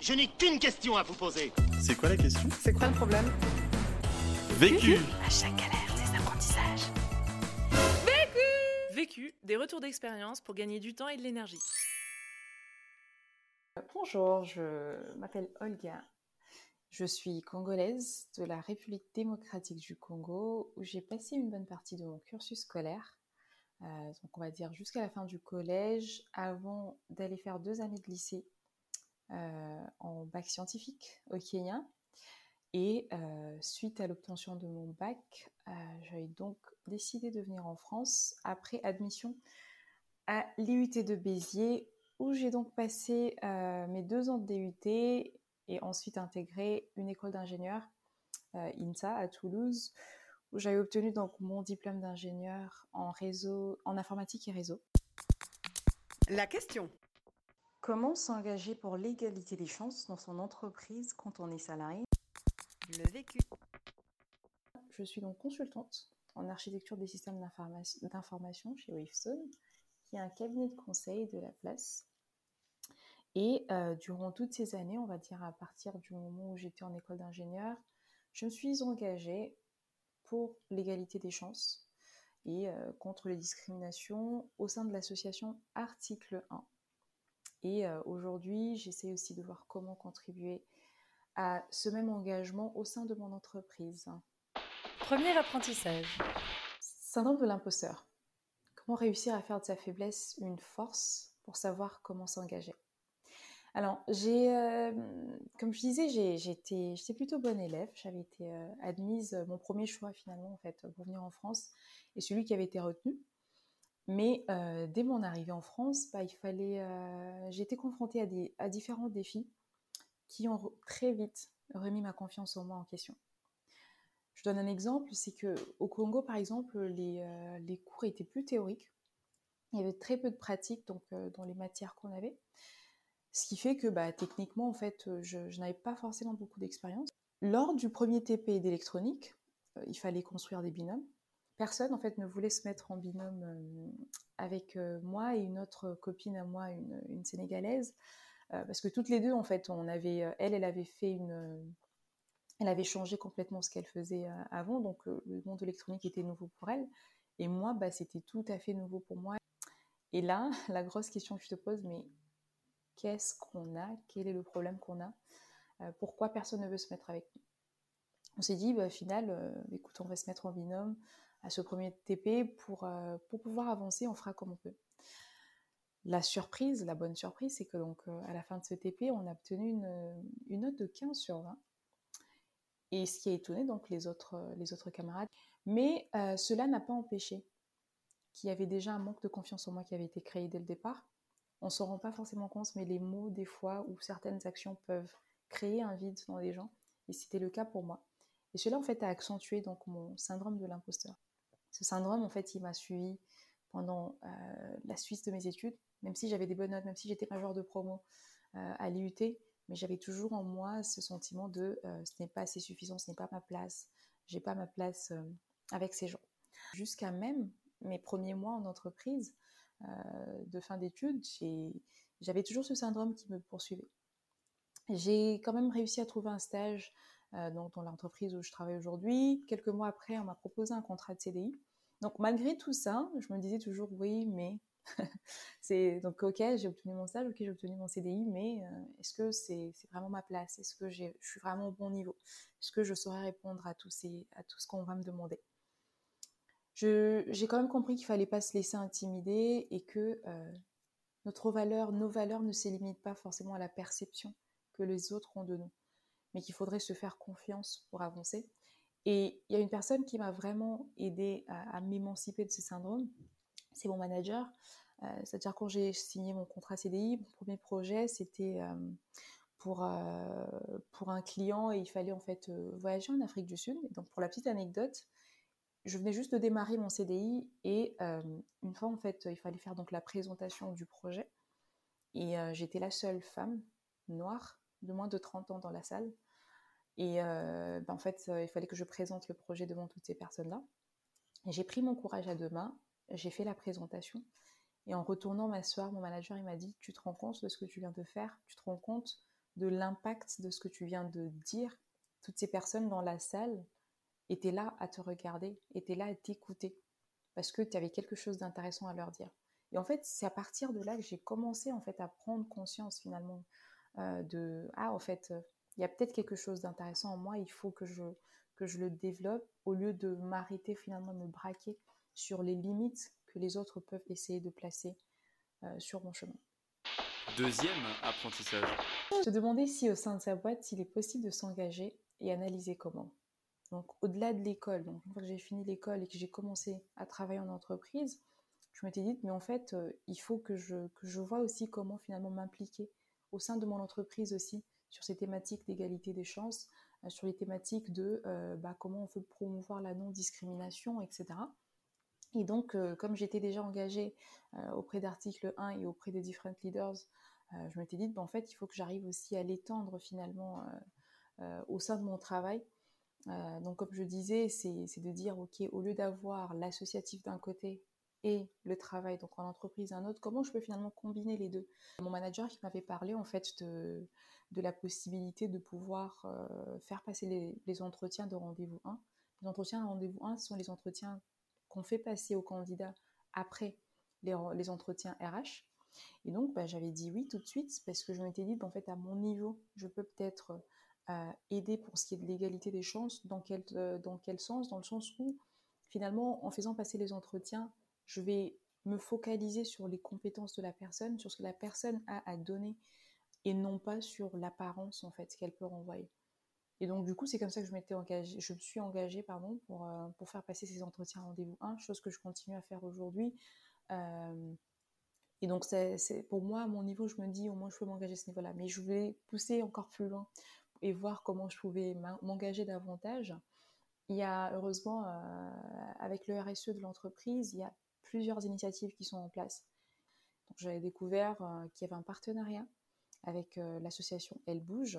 Je n'ai qu'une question à vous poser. C'est quoi la question? C'est quoi le problème? Vécu À chaque galère, des apprentissages. Vécu, des retours d'expérience pour gagner du temps et de l'énergie. Bonjour, je m'appelle Olga. Je suis congolaise de la République démocratique du Congo où j'ai passé une bonne partie de mon cursus scolaire. Euh, donc on va dire jusqu'à la fin du collège avant d'aller faire deux années de lycée en bac scientifique au Kenya. Et euh, suite à l'obtention de mon bac, j'avais donc décidé de venir en France après admission à l'IUT de Béziers où j'ai donc passé mes deux ans de DUT et ensuite intégré une école d'ingénieur, INSA à Toulouse, où j'avais obtenu donc mon diplôme d'ingénieur en réseau, en informatique et réseau. La question. Comment s'engager pour l'égalité des chances dans son entreprise quand on est salarié? Le vécu. Je suis donc consultante en architecture des systèmes d'information chez Wavestone, qui est un cabinet de conseil de la place. Et euh, durant toutes ces années, on va dire à partir du moment où j'étais en école d'ingénieur, je me suis engagée pour l'égalité des chances et euh, contre les discriminations au sein de l'association Article 1. Et euh, aujourd'hui, j'essaie aussi de voir comment contribuer à ce même engagement au sein de mon entreprise. Premier apprentissage. Syndrome de l'imposteur. Comment réussir à faire de sa faiblesse une force pour savoir comment s'engager? Alors, j'ai, euh, comme je disais, j'étais, j'étais plutôt bonne élève. J'avais été euh, admise, mon premier choix finalement, en fait, pour venir en France, et celui qui avait été retenu. Mais dès mon arrivée en France, bah, il fallait, j'ai été confrontée à, différents défis qui ont très vite remis ma confiance en moi en question. Je donne un exemple, c'est que au Congo, par exemple, les, les, cours étaient plus théoriques. Il y avait très peu de pratiques donc, dans les matières qu'on avait. Ce qui fait que bah, techniquement, en fait, euh, je, n'avais pas forcément beaucoup d'expérience. Lors du premier TP d'électronique, euh, il fallait construire des binômes. Personne, en fait, ne voulait se mettre en binôme euh, avec moi et une autre copine à moi, une, sénégalaise, parce que toutes les deux, en fait, on avait, elle, avait fait une, elle avait changé complètement ce qu'elle faisait avant, donc le monde électronique était nouveau pour elle, et moi, bah, c'était tout à fait nouveau pour moi. Et là, la grosse question que je te pose, mais qu'est-ce qu'on a, quel est le problème qu'on a, euh, pourquoi personne ne veut se mettre avec nous? On s'est dit, bah, au final, euh, écoute, on va se mettre en binôme à ce premier TP pour, euh, pour pouvoir avancer, on fera comme on peut. La surprise, la bonne surprise, c'est que donc à la fin de ce TP, on a obtenu une, une note de 15 sur 20. Et ce qui a étonné donc les autres, les autres camarades. Mais cela n'a pas empêché qu'il y avait déjà un manque de confiance en moi qui avait été créé dès le départ on s'en rend pas forcément compte, mais les mots, des fois, ou certaines actions peuvent créer un vide dans les gens. Et c'était le cas pour moi. Et cela, en fait, a accentué donc mon syndrome de l'imposteur. Ce syndrome, en fait, il m'a suivi pendant euh, la suite de mes études, même si j'avais des bonnes notes, même si j'étais major de promo euh, à l'IUT, mais j'avais toujours en moi ce sentiment de euh, ce n'est pas assez suffisant, ce n'est pas ma place, j'ai pas ma place avec ces gens. Jusqu'à même mes premiers mois en entreprise, de fin d'études, j'avais toujours ce syndrome qui me poursuivait. J'ai quand même réussi à trouver un stage euh, dans, l'entreprise où je travaille aujourd'hui. Quelques mois après, on m'a proposé un contrat de CDI. Donc malgré tout ça, je me disais toujours oui, mais c'est donc ok, j'ai obtenu mon stage, ok, j'ai obtenu mon CDI, mais euh, est-ce que c'est vraiment ma place? Est-ce que je suis vraiment au bon niveau? Est-ce que je saurais répondre à tout, ces, à tout ce qu'on va me demander? J'ai quand même compris qu'il fallait pas se laisser intimider et que euh, notre valeur, nos valeurs ne s'élimitent pas forcément à la perception que les autres ont de nous, mais qu'il faudrait se faire confiance pour avancer. Et il y a une personne qui m'a vraiment aidé à, m'émanciper de ce syndrome, c'est mon manager. Euh, c'est-à-dire quand j'ai signé mon contrat CDI, mon premier projet, c'était euh, pour, pour un client et il fallait en fait voyager en Afrique du Sud. Et donc pour la petite anecdote, je venais juste de démarrer mon CDI et euh, une fois en fait il fallait faire donc la présentation du projet et euh, j'étais la seule femme noire de moins de 30 ans dans la salle et euh, ben, en fait il fallait que je présente le projet devant toutes ces personnes là j'ai pris mon courage à deux mains j'ai fait la présentation et en retournant m'asseoir mon manager il m'a dit tu te rends compte de ce que tu viens de faire? Tu te rends compte de l'impact de ce que tu viens de dire? Toutes ces personnes dans la salle étaient là à te regarder, étaient là à t'écouter, parce que tu avais quelque chose d'intéressant à leur dire. Et en fait, c'est à partir de là que j'ai commencé en fait à prendre conscience finalement euh, de ah en fait euh, il y a peut-être quelque chose d'intéressant en moi, il faut que je que je le développe au lieu de m'arrêter finalement de me braquer sur les limites que les autres peuvent essayer de placer euh, sur mon chemin. Deuxième apprentissage. Je te demandais si au sein de sa boîte, il est possible de s'engager et analyser comment. Donc au-delà de l'école, donc une fois que j'ai fini l'école et que j'ai commencé à travailler en entreprise, je m'étais dit, mais en fait, euh, il faut que je, que je vois aussi comment finalement m'impliquer au sein de mon entreprise aussi sur ces thématiques d'égalité des chances, euh, sur les thématiques de euh, bah, comment on peut promouvoir la non-discrimination, etc. Et donc, comme j'étais déjà engagée auprès d'article 1 et auprès des different leaders, je m'étais dit, bah, en fait, il faut que j'arrive aussi à l'étendre finalement au sein de mon travail. donc, comme je disais, c'est de dire, OK, au lieu d'avoir l'associatif d'un côté et le travail, donc en entreprise un autre, comment je peux finalement combiner les deux? Mon manager qui m'avait parlé en fait de, de la possibilité de pouvoir euh, faire passer les, les entretiens de rendez-vous 1. Les entretiens de rendez-vous 1 sont les entretiens qu'on fait passer aux candidats après les, les entretiens RH. Et donc bah, j'avais dit oui tout de suite parce que je m'étais dit en fait à mon niveau, je peux peut-être euh, aider pour ce qui est de l'égalité des chances. Dans quel, euh, dans quel sens? Dans le sens où finalement en faisant passer les entretiens, je vais me focaliser sur les compétences de la personne, sur ce que la personne a à donner et non pas sur l'apparence en fait qu'elle peut renvoyer. Et donc du coup, c'est comme ça que je m'étais engagée, je me suis engagée pardon pour euh, pour faire passer ces entretiens rendez-vous 1, chose que je continue à faire aujourd'hui. Euh, et donc c'est pour moi à mon niveau, je me dis au moins je peux m'engager à ce niveau-là, mais je vais pousser encore plus loin et voir comment je pouvais m'engager davantage. Il y a heureusement euh, avec le RSE de l'entreprise, il y a plusieurs initiatives qui sont en place. J'avais découvert euh, qu'il y avait un partenariat avec euh, l'association Elle Bouge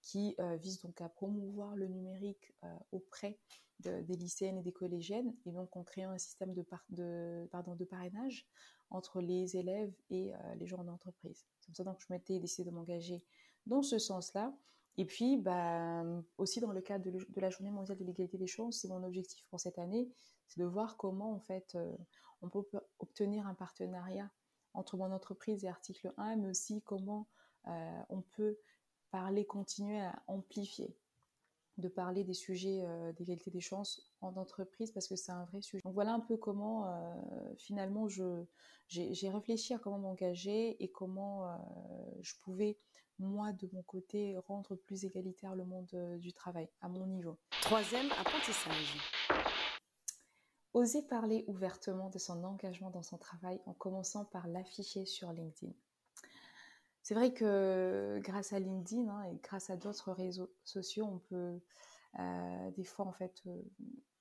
qui euh, vise donc à promouvoir le numérique auprès des lycéennes et des collégiennes et donc en créant un système de, pardon, de parrainage entre les élèves et les gens en entreprise. C'est pour ça que je m'étais décidé de m'engager dans ce sens-là. Et puis, bah, aussi dans le cadre de, la Journée mondiale de l'égalité des chances, c'est mon objectif pour cette année, c'est de voir comment en fait on peut obtenir un partenariat entre mon entreprise et article 1, mais aussi comment euh, on peut parler, continuer à amplifier, de parler des sujets euh, d'égalité des chances en entreprise parce que c'est un vrai sujet. Donc voilà un peu comment euh, finalement j'ai réfléchi à comment m'engager et comment je pouvais moi de mon côté rendre plus égalitaire le monde du travail à mon niveau. Troisième apprentissage. Oser parler ouvertement de son engagement dans son travail en commençant par l'afficher sur LinkedIn. C'est vrai que grâce à LinkedIn hein, et grâce à d'autres réseaux sociaux, on peut euh, des fois en fait euh,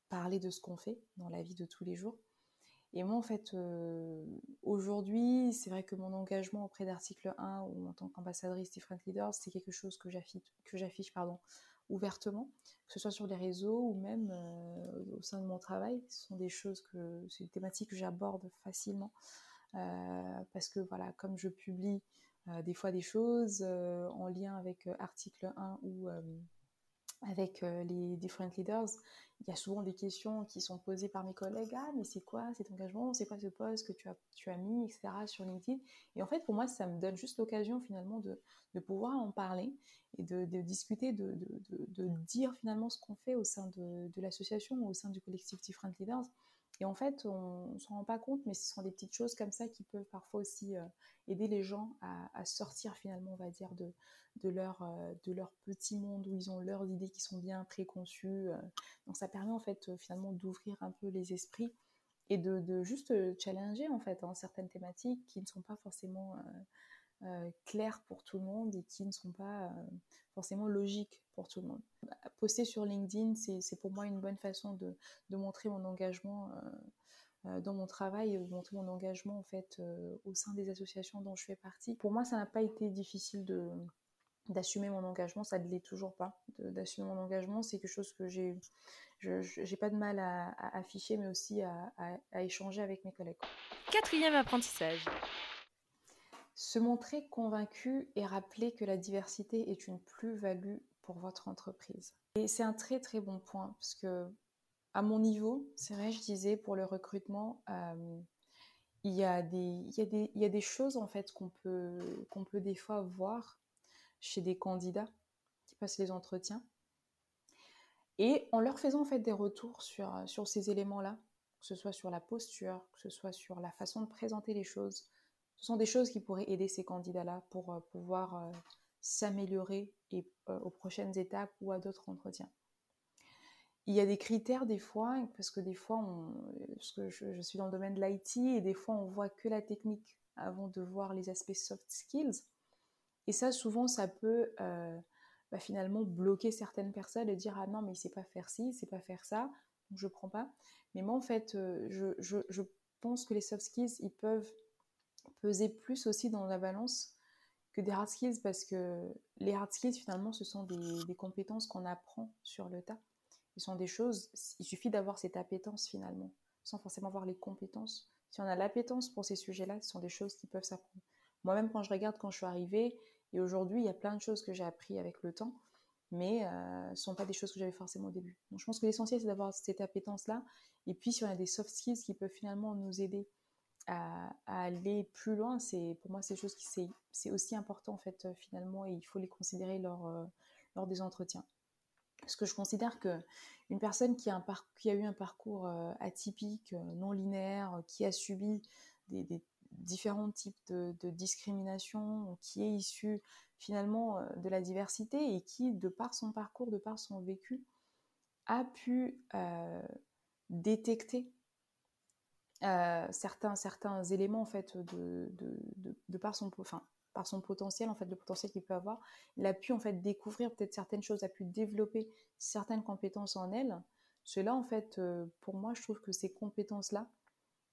parler de ce qu'on fait dans la vie de tous les jours. Et moi en fait euh, aujourd'hui, c'est vrai que mon engagement auprès d'article 1 ou en tant qu'ambassadrice Different Leaders, c'est quelque chose que j'affiche, pardon, ouvertement, que ce soit sur les réseaux ou même euh, au sein de mon travail. Ce sont des choses que, c'est des thématiques que j'aborde facilement euh, parce que voilà, comme je publie des fois des choses en lien avec article 1 ou avec les different leaders, il y a souvent des questions qui sont posées par mes collègues. Ah, mais c'est quoi cet engagement? C'est quoi ce poste que tu as, tu as mis, etc. sur LinkedIn? Et en fait, pour moi, ça me donne juste l'occasion finalement de, de, pouvoir en parler et de, de discuter, de, de, dire finalement ce qu'on fait au sein de, l'association, au sein du collectif Different Leaders. Et en fait, on ne s'en rend pas compte, mais ce sont des petites choses comme ça qui peuvent parfois aussi euh, aider les gens à, sortir finalement, on va dire, de, leur, euh, de leur petit monde où ils ont leurs idées qui sont bien préconçues. Euh. Donc ça permet en fait finalement d'ouvrir un peu les esprits et de, de juste challenger en fait hein, certaines thématiques qui ne sont pas forcément euh, claires pour tout le monde et qui ne sont pas forcément logiques pour tout le monde. Bah, poster sur LinkedIn, c'est pour moi une bonne façon de, de montrer mon engagement euh, dans mon travail, montrer mon engagement en fait euh, au sein des associations dont je fais partie. Pour moi, ça n'a pas été difficile de d'assumer mon engagement, ça ne l'est toujours pas. D'assumer mon engagement, c'est quelque chose que j'ai, j'ai pas de mal à, afficher, mais aussi à, échanger avec mes collègues. Quatrième apprentissage. Se montrer convaincu et rappeler que la diversité est une plus-value pour votre entreprise. Et c'est un très très bon point parce que à mon niveau, c'est vrai, je disais pour le recrutement, euh, il, y a des, il, y a des, il y a des choses en fait qu'on peut, qu'on peut des fois voir chez des candidats qui passent les entretiens. Et en leur faisant en fait des retours sur, sur ces éléments-là, que ce soit sur la posture, que ce soit sur la façon de présenter les choses, ce sont des choses qui pourraient aider ces candidats-là pour euh, pouvoir euh, s'améliorer et, euh, aux prochaines étapes ou à d'autres entretiens. Il y a des critères des fois, parce que des fois, parce que je, suis dans le domaine de l'IT et des fois on voit que la technique avant de voir les aspects soft skills. Et ça, souvent, ça peut bah, finalement bloquer certaines personnes et dire ah non mais il sait pas faire ci, il sait pas faire ça, donc je prends pas. Mais moi en fait, je, je pense que les soft skills ils peuvent peser plus aussi dans la balance que des hard skills parce que les hard skills finalement ce sont des, compétences qu'on apprend sur le tas. Ce sont des choses, il suffit d'avoir cette appétence finalement, sans forcément avoir les compétences. Si on a l'appétence pour ces sujets-là, ce sont des choses qui peuvent s'apprendre. Moi-même quand je regarde quand je suis arrivée, et aujourd'hui il y a plein de choses que j'ai appris avec le temps, mais euh, ce ne sont pas des choses que j'avais forcément au début. Donc je pense que l'essentiel c'est d'avoir cette appétence-là, et puis si on a des soft skills qui peuvent finalement nous aider à, aller plus loin, c'est pour moi c'est choses qui c'est aussi important en fait euh, finalement et il faut les considérer lors, euh, lors des entretiens. Parce que je considère que une personne qui a, un qui a eu un parcours euh, atypique, non linéaire, qui a subi des, différents types de, de, discrimination, qui est issu finalement de la diversité et qui, de par son parcours, de par son vécu, a pu détecter euh, certains, certains éléments en fait de, de, de, par, son, enfin, par son potentiel, en fait, le potentiel qu'il peut avoir, il a pu en fait découvrir peut-être certaines choses, a pu développer certaines compétences en elle. Cela en fait, euh, pour moi, je trouve que ces compétences-là,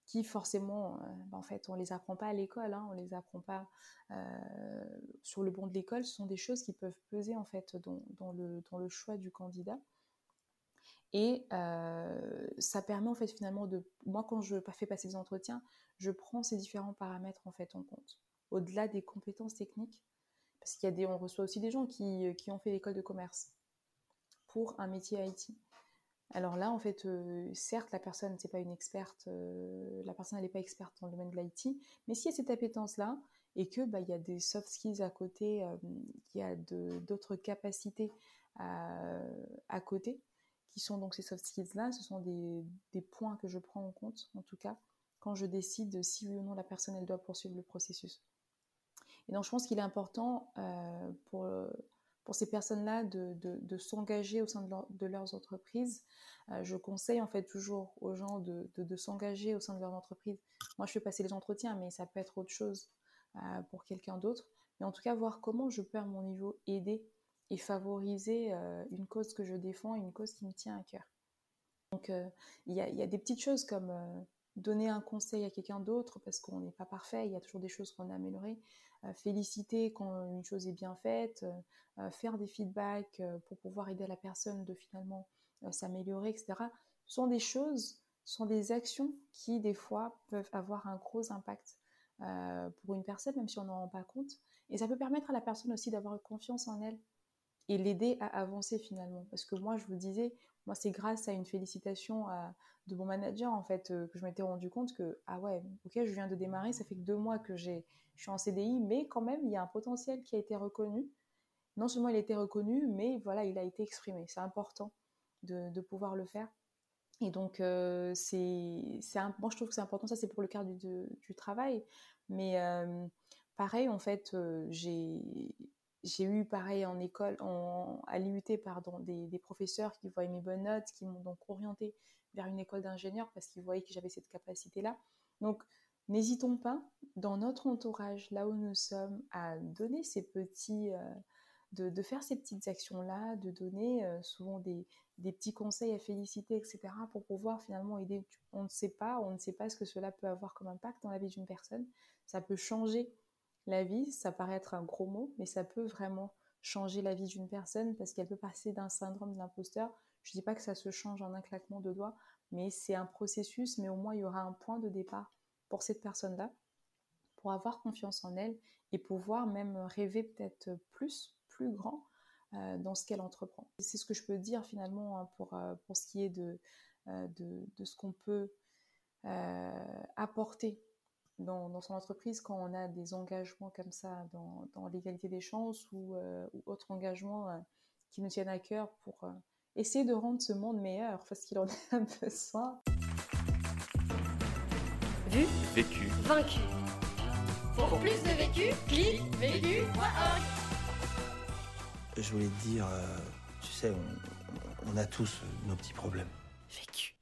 qui forcément, euh, ben, en fait, on les apprend pas à l'école, hein, on les apprend pas sur le banc de l'école, ce sont des choses qui peuvent peser en fait dans, dans, le, dans le choix du candidat. Et euh, ça permet en fait finalement de, moi quand je fais passer les entretiens, je prends ces différents paramètres en fait en compte, au-delà des compétences techniques, parce qu'il y a des, on reçoit aussi des gens qui, qui ont fait l'école de commerce pour un métier IT. Alors là, en fait, euh, certes, la personne n'est pas une experte, euh, la personne n'est pas experte dans le domaine de l'IT, mais s'il y a cette appétence-là et que bah, il y a des soft skills à côté, il y a d'autres capacités à côté, qui sont donc ces soft skills-là, ce sont des, points que je prends en compte, en tout cas, quand je décide si oui ou non la personne elle doit poursuivre le processus. Et donc je pense qu'il est important euh, pour, pour ces personnes-là de, s'engager au sein de, leur, de leurs entreprises. Euh, je conseille en fait toujours aux gens de, de s'engager au sein de leur entreprise. Moi je fais passer les entretiens, mais ça peut être autre chose euh, pour quelqu'un d'autre. Mais en tout cas, voir comment je peux à mon niveau aider et favoriser euh, une cause que je défends, une cause qui me tient à cœur. Donc euh, il y, a, des petites choses comme euh, donner un conseil à quelqu'un d'autre parce qu'on n'est pas parfait, il y a toujours des choses qu'on a améliorées, féliciter quand une chose est bien faite, faire des feedbacks pour pouvoir aider la personne de finalement s'améliorer, etc. Ce sont des choses, sont des actions qui des fois peuvent avoir un gros impact pour une personne, même si on n'en rend pas compte. Et ça peut permettre à la personne aussi d'avoir confiance en elle et l'aider à avancer finalement. Parce que moi, je vous disais, moi, c'est grâce à une félicitation de mon manager, en fait, euh, que je m'étais rendu compte que, ah ouais, ok, je viens de démarrer, ça fait deux mois que je suis en CDI, mais quand même, il y a un potentiel qui a été reconnu. Non seulement il a été reconnu, mais voilà, il a été exprimé. C'est important de, pouvoir le faire. Et donc, euh, c'est, moi, je trouve que c'est important. Ça, c'est pour le cadre du, travail. Mais euh, pareil, en fait, j'ai j'ai eu pareil en école, à l'IUT, pardon, des, des, professeurs qui voyaient mes bonnes notes, qui m'ont donc orienté vers une école d'ingénieur parce qu'ils voyaient que j'avais cette capacité-là. Donc, n'hésitons pas, dans notre entourage, là où nous sommes, à donner ces petits, euh, de, de, faire ces petites actions-là, de donner euh, souvent des, des, petits conseils à féliciter, etc., pour pouvoir finalement aider. On ne sait pas, on ne sait pas ce que cela peut avoir comme impact dans la vie d'une personne. Ça peut changer la vie, ça paraît être un gros mot, mais ça peut vraiment changer la vie d'une personne parce qu'elle peut passer d'un syndrome de l'imposteur. Je ne dis pas que ça se change en un claquement de doigts, mais c'est un processus, mais au moins il y aura un point de départ pour cette personne-là, pour avoir confiance en elle et pouvoir même rêver peut-être plus, plus grand dans ce qu'elle entreprend. C'est ce que je peux dire finalement hein, pour, pour ce qui est de, de ce qu'on peut apporter dans, son entreprise quand on a des engagements comme ça dans, dans l'égalité des chances ou, euh, ou autres engagements euh, qui nous tiennent à cœur pour euh, essayer de rendre ce monde meilleur parce qu'il en a besoin. Vu, Vécu. vaincu. Pour plus de vécu, clique vécu.org. Je voulais te dire, tu sais, on, on a tous nos petits problèmes. Vécu.